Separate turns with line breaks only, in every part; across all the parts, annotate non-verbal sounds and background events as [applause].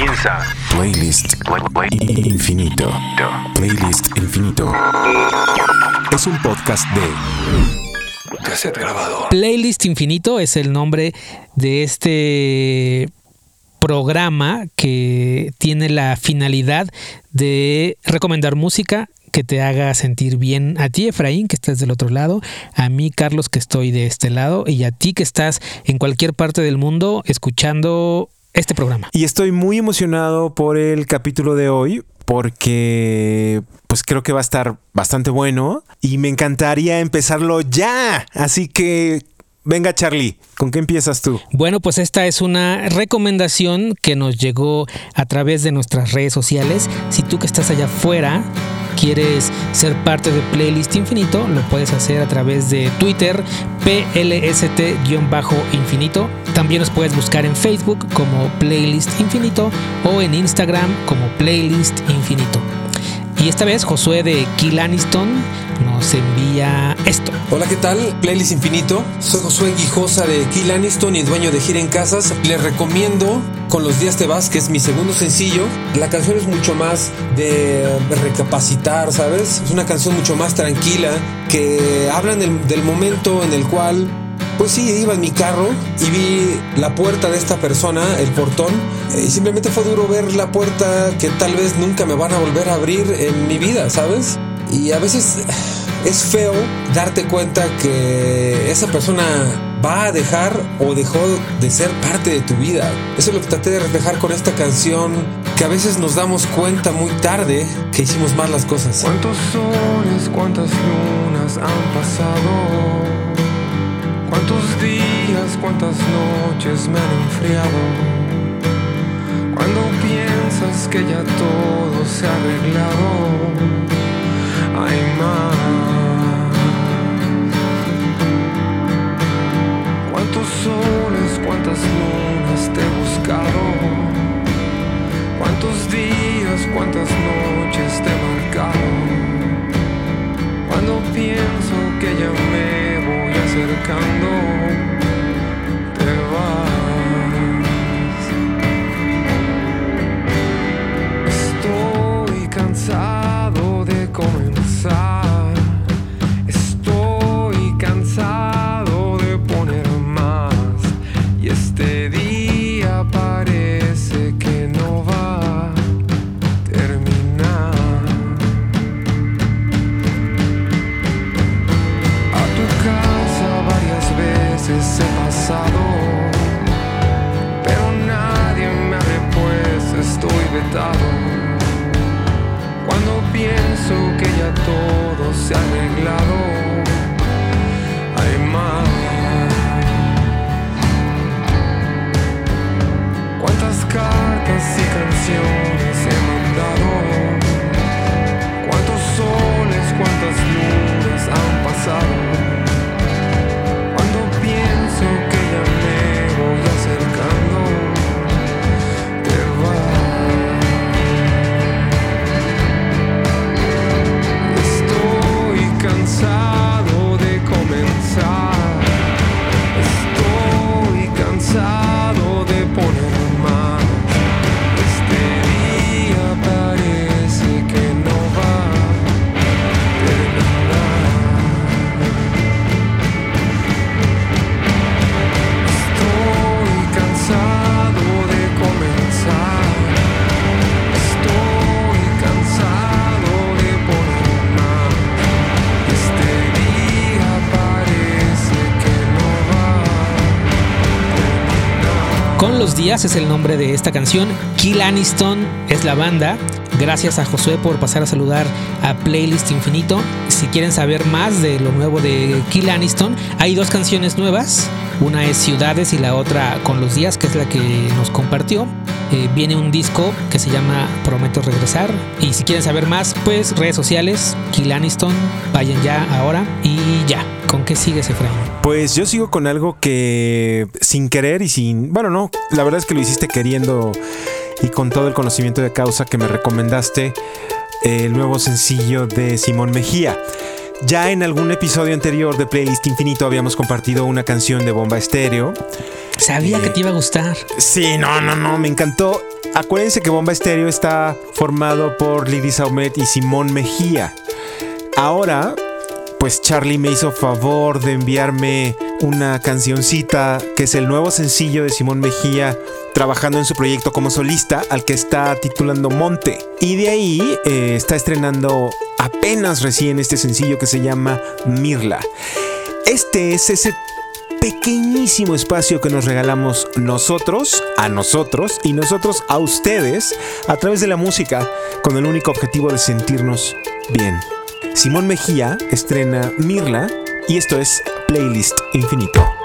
Comienza
Playlist Infinito. Playlist Infinito. Es un podcast de
Cassette grabado.
Playlist Infinito es el nombre de este programa que tiene la finalidad de recomendar música que te haga sentir bien a ti, Efraín, que estás del otro lado, a mí, Carlos, que estoy de este lado, y a ti que estás en cualquier parte del mundo escuchando este programa.
Y estoy muy emocionado por el capítulo de hoy porque pues creo que va a estar bastante bueno y me encantaría empezarlo ya. Así que venga Charlie, ¿con qué empiezas tú?
Bueno, pues esta es una recomendación que nos llegó a través de nuestras redes sociales. Si tú que estás allá afuera quieres ser parte de Playlist Infinito, lo puedes hacer a través de Twitter, PLST-Infinito. También nos puedes buscar en Facebook como Playlist Infinito o en Instagram como Playlist Infinito. Y esta vez Josué de Kill Aniston nos envía esto.
Hola, ¿qué tal? Playlist Infinito. Soy Josué Guijosa de Kill Aniston y dueño de Gira en Casas. Les recomiendo Con los días te vas, que es mi segundo sencillo. La canción es mucho más de recapacitar, ¿sabes? Es una canción mucho más tranquila que hablan del, del momento en el cual pues sí, iba en mi carro y vi la puerta de esta persona, el portón, eh, y simplemente fue duro ver la puerta que tal vez nunca me van a volver a abrir en mi vida, ¿sabes? Y a veces es feo darte cuenta que esa persona va a dejar o dejó de ser parte de tu vida. Eso es lo que traté de reflejar con esta canción, que a veces nos damos cuenta muy tarde que hicimos mal las cosas.
¿Cuántos soles, cuántas lunas han pasado? ¿Cuántos días, cuántas noches me han enfriado? Cuando piensas que ya todo se ha arreglado, hay más. ¿Cuántos soles, cuántas lunas te he buscado? ¿Cuántos días, cuántas noches te he marcado? Cuando pienso que ya me voy acercando, te vas. Estoy cansado
días es el nombre de esta canción. Kill Aniston es la banda. Gracias a Josué por pasar a saludar a Playlist Infinito. Si quieren saber más de lo nuevo de Kill Aniston, hay dos canciones nuevas. Una es Ciudades y la otra Con los días, que es la que nos compartió. Eh, viene un disco que se llama Prometo Regresar. Y si quieren saber más, pues redes sociales, Kill Aniston, vayan ya ahora y ya. ¿Con qué sigues, Efraín?
Pues yo sigo con algo que sin querer y sin... Bueno, no, la verdad es que lo hiciste queriendo y con todo el conocimiento de causa que me recomendaste el nuevo sencillo de Simón Mejía. Ya en algún episodio anterior de Playlist Infinito habíamos compartido una canción de Bomba Estéreo
Sabía
Eh,
que te iba a gustar.
Sí, no, no, no, me encantó. Acuérdense que Bomba Estéreo está formado por Lady Saumet y Simón Mejía. Ahora, pues Charlie me hizo favor de enviarme una cancioncita que es el nuevo sencillo de Simón Mejía trabajando en su proyecto como solista al que está titulando Monte. Y de ahí eh, está estrenando apenas recién este sencillo que se llama Mirla. Este es ese pequeñísimo espacio que nos regalamos nosotros a nosotros y nosotros a ustedes a través de la música con el único objetivo de sentirnos bien. Simón Mejía estrena Mirla y esto es Playlist Infinito.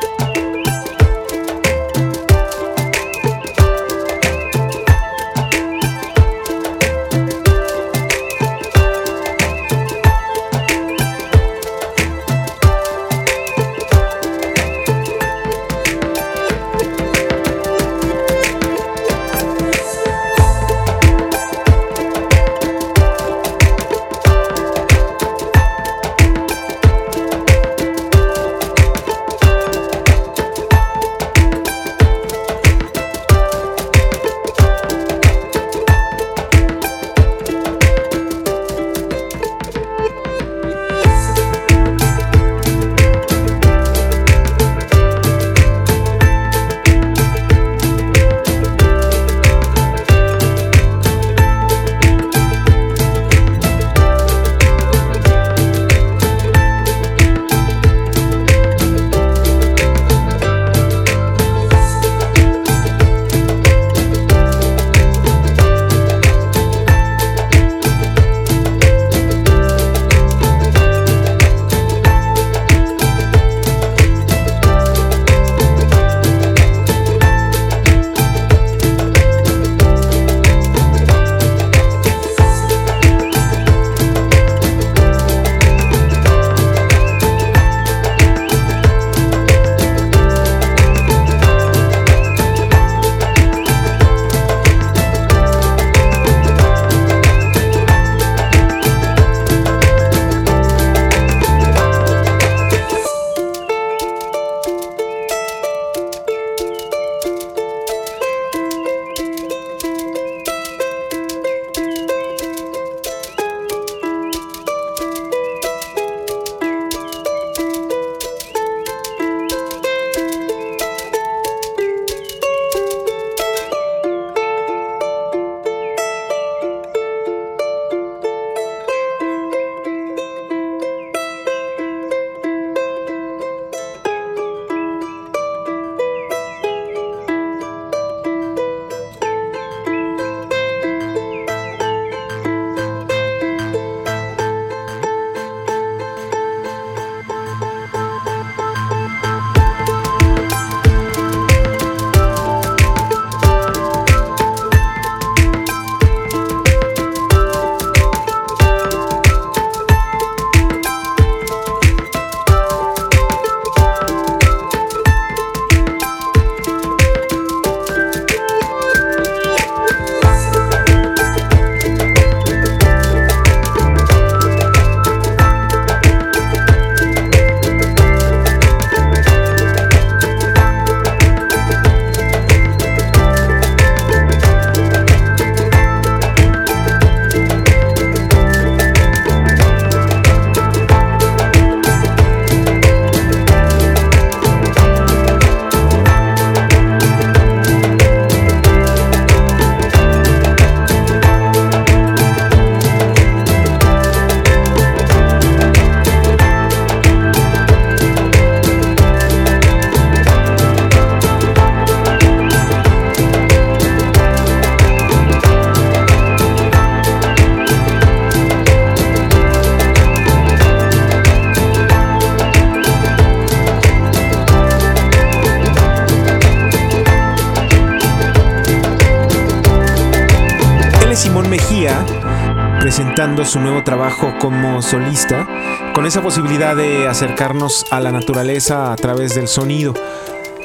Su nuevo trabajo como solista, con esa posibilidad de acercarnos a la naturaleza a través del sonido.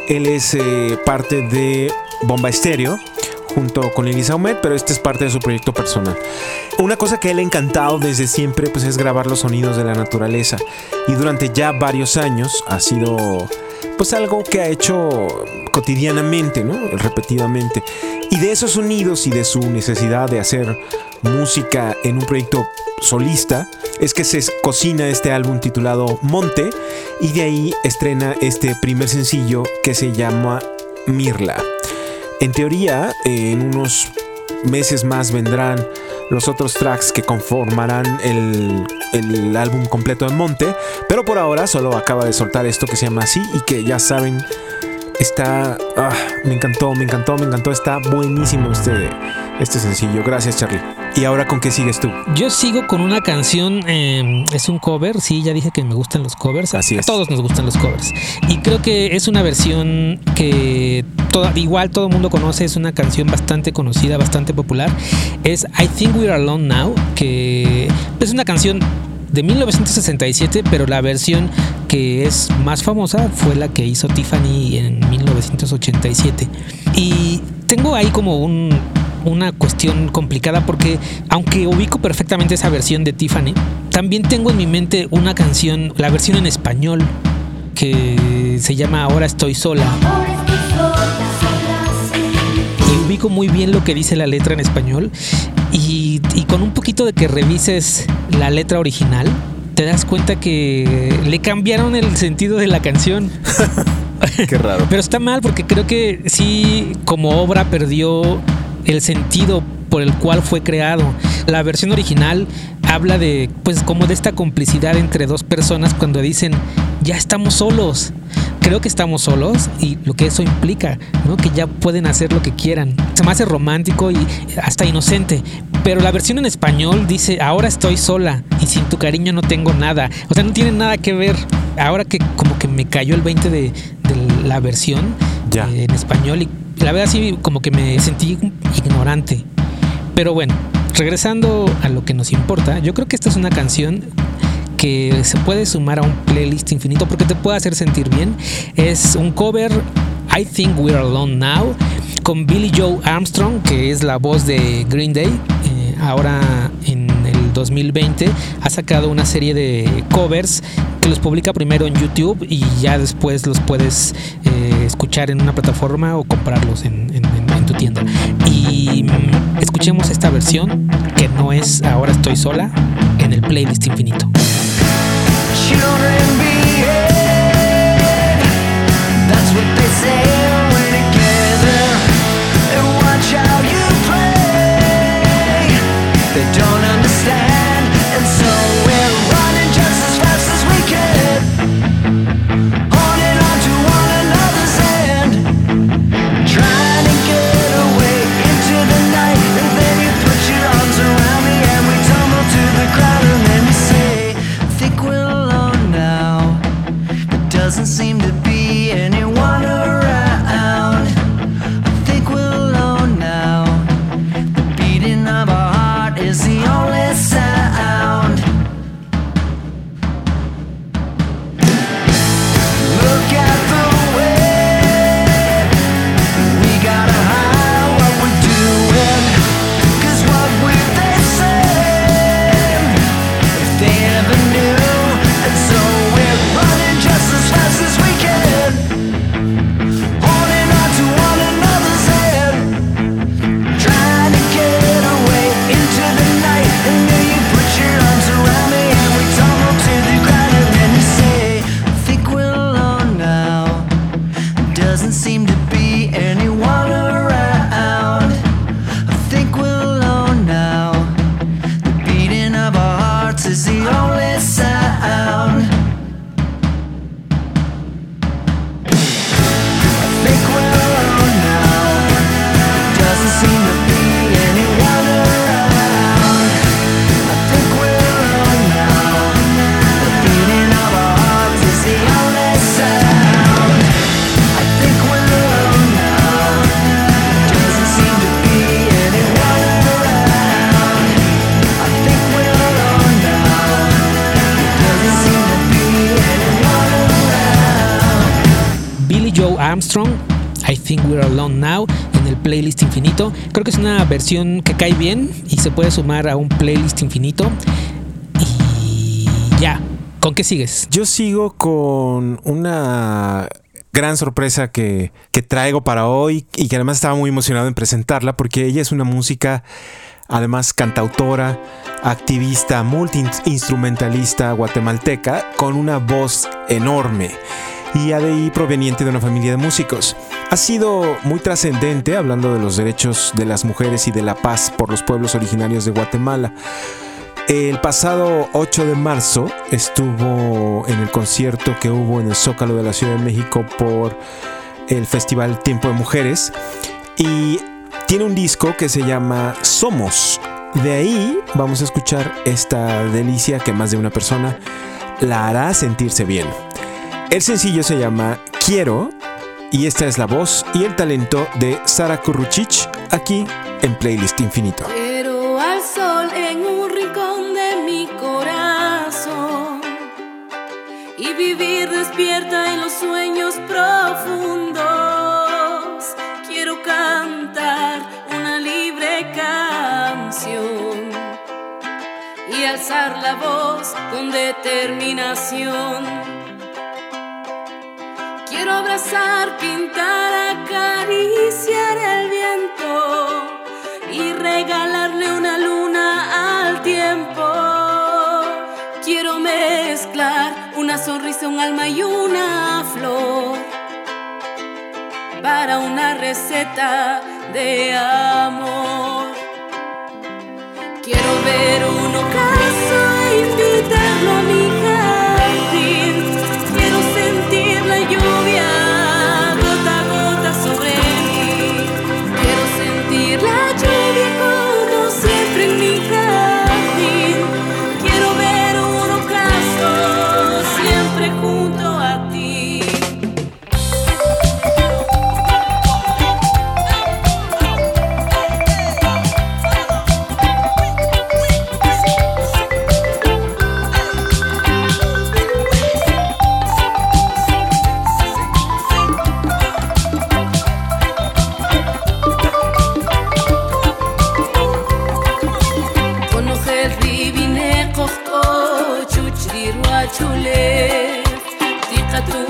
Él es eh, parte de Bomba Estéreo junto con Elisa Humet, pero este es parte de su proyecto personal. Una cosa que él ha encantado desde siempre pues es grabar los sonidos de la naturaleza y durante ya varios años ha sido pues algo que ha hecho cotidianamente, ¿no? Repetidamente. Y de esos sonidos y de su necesidad de hacer música en un proyecto solista es que se cocina este álbum titulado Monte y de ahí estrena este primer sencillo que se llama Mirla. En teoría, en unos meses más vendrán los otros tracks que conformarán el, el álbum completo de Monte, pero por ahora solo acaba de soltar esto que se llama así y que ya saben Está. ah, me encantó, me encantó, me encantó. Está buenísimo este, este sencillo. Gracias, Charlie. ¿Y ahora con qué sigues tú?
Yo sigo con una canción, eh, es un cover, sí, ya dije que me gustan los covers.
Así
A
es.
todos nos gustan los covers. Y creo que es una versión que toda, igual todo el mundo conoce, es una canción bastante conocida, bastante popular. Es I Think We're Alone Now, que es una canción de 1967, pero la versión que es más famosa fue la que hizo Tiffany en 1987. Y tengo ahí como un, una cuestión complicada porque aunque ubico perfectamente esa versión de Tiffany, también tengo en mi mente una canción, la versión en español, que se llama Ahora estoy sola. Y ubico muy bien lo que dice la letra en español y, y con un poquito de que revises la letra original, te das cuenta que le cambiaron el sentido de la canción. [laughs]
Qué raro.
Pero está mal porque creo que sí, como obra perdió el sentido por el cual fue creado. La versión original habla de, pues, como de esta complicidad entre dos personas cuando dicen, ya estamos solos. Creo que estamos solos y lo que eso implica, ¿no? Que ya pueden hacer lo que quieran. Se me hace romántico y hasta inocente. Pero la versión en español dice, ahora estoy sola y sin tu cariño no tengo nada. O sea, no tiene nada que ver. Ahora que como que me cayó el 20 de, de la versión
Ya.
eh, en español y la verdad sí como que me sentí ignorante. Pero bueno, regresando a lo que nos importa, yo creo que esta es una canción que se puede sumar a un playlist infinito porque te puede hacer sentir bien. Es un cover, I Think We're Alone Now, con Billy Joe Armstrong, que es la voz de Green Day. Eh, ahora en el 2020 ha sacado una serie de covers que los publica primero en YouTube y ya después los puedes eh, escuchar en una plataforma o comprarlos en, tu tienda. Y mm, escuchemos esta versión que no es Ahora estoy sola en el playlist infinito.
They say I Think We're Alone Now,
en el playlist infinito. Creo que es una versión que cae bien y se puede sumar a un playlist infinito. Y ya, ¿con qué sigues?
Yo sigo con una gran sorpresa que, que traigo para hoy y que además estaba muy emocionado en presentarla porque ella es una música, además cantautora, activista, multi-instrumentalista guatemalteca con una voz enorme y ahí proveniente de una familia de músicos. Ha sido muy trascendente hablando de los derechos de las mujeres y de la paz por los pueblos originarios de Guatemala. El pasado 8 de marzo estuvo en el concierto que hubo en el Zócalo de la Ciudad de México por el Festival Tiempo de Mujeres y tiene un disco que se llama Somos. De ahí vamos a escuchar esta delicia que más de una persona la hará sentirse bien. El sencillo se llama Quiero y esta es la voz y el talento de Sara Kuruchich aquí en Playlist Infinito.
Quiero al sol en un rincón de mi corazón y vivir despierta en los sueños profundos. Quiero cantar una libre canción y alzar la voz con determinación. Quiero abrazar, pintar, acariciar el viento y regalarle una luna al tiempo. Quiero mezclar una sonrisa, un alma y una flor para una receta de amor. Quiero ver un tu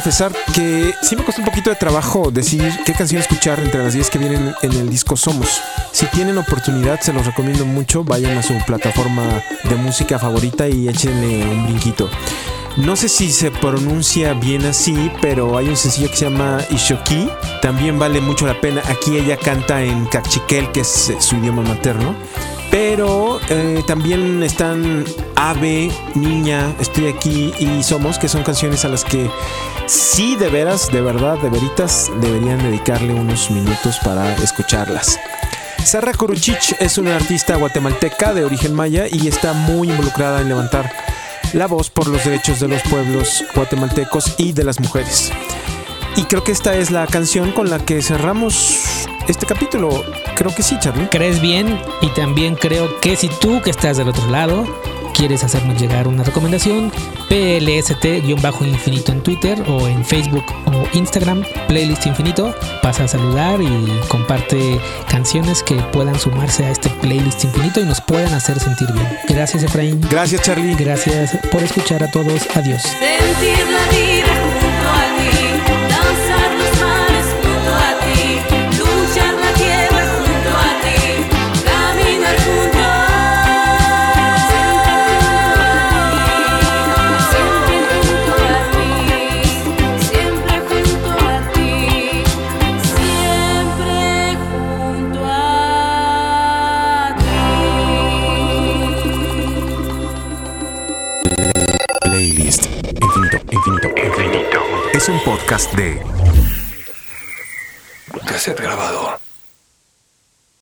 confesar que sí me costó un poquito de trabajo decidir qué canción escuchar entre las 10 que vienen en el disco Somos. Si tienen oportunidad, se los recomiendo mucho. Vayan a su plataforma de música favorita y échenle un brinquito. No sé si se pronuncia bien así, pero hay un sencillo que se llama Ishoki. También vale mucho la pena. Aquí ella canta en cachiquel, que es eh, su idioma materno. Pero eh, también están Ave, Niña, Estoy aquí y Somos, que son canciones a las que sí de veras, de verdad, de veritas, deberían dedicarle unos minutos para escucharlas. Sara Kuruchich es una artista guatemalteca de origen maya y está muy involucrada en levantar la voz por los derechos de los pueblos guatemaltecos y de las mujeres. Y creo que esta es la canción con la que cerramos este capítulo. Creo que sí, Charlie.
crees bien y también creo que si tú que estás del otro lado quieres hacernos llegar una recomendación, PLST-infinito en Twitter o en Facebook o Instagram, Playlist Infinito, pasa a saludar y comparte canciones que puedan sumarse a este Playlist Infinito y nos puedan hacer sentir bien. Gracias Efraín.
Gracias, Charlie.
Gracias por escuchar a todos. Adiós.
Sentir la vida
es un podcast de
Cassette grabado.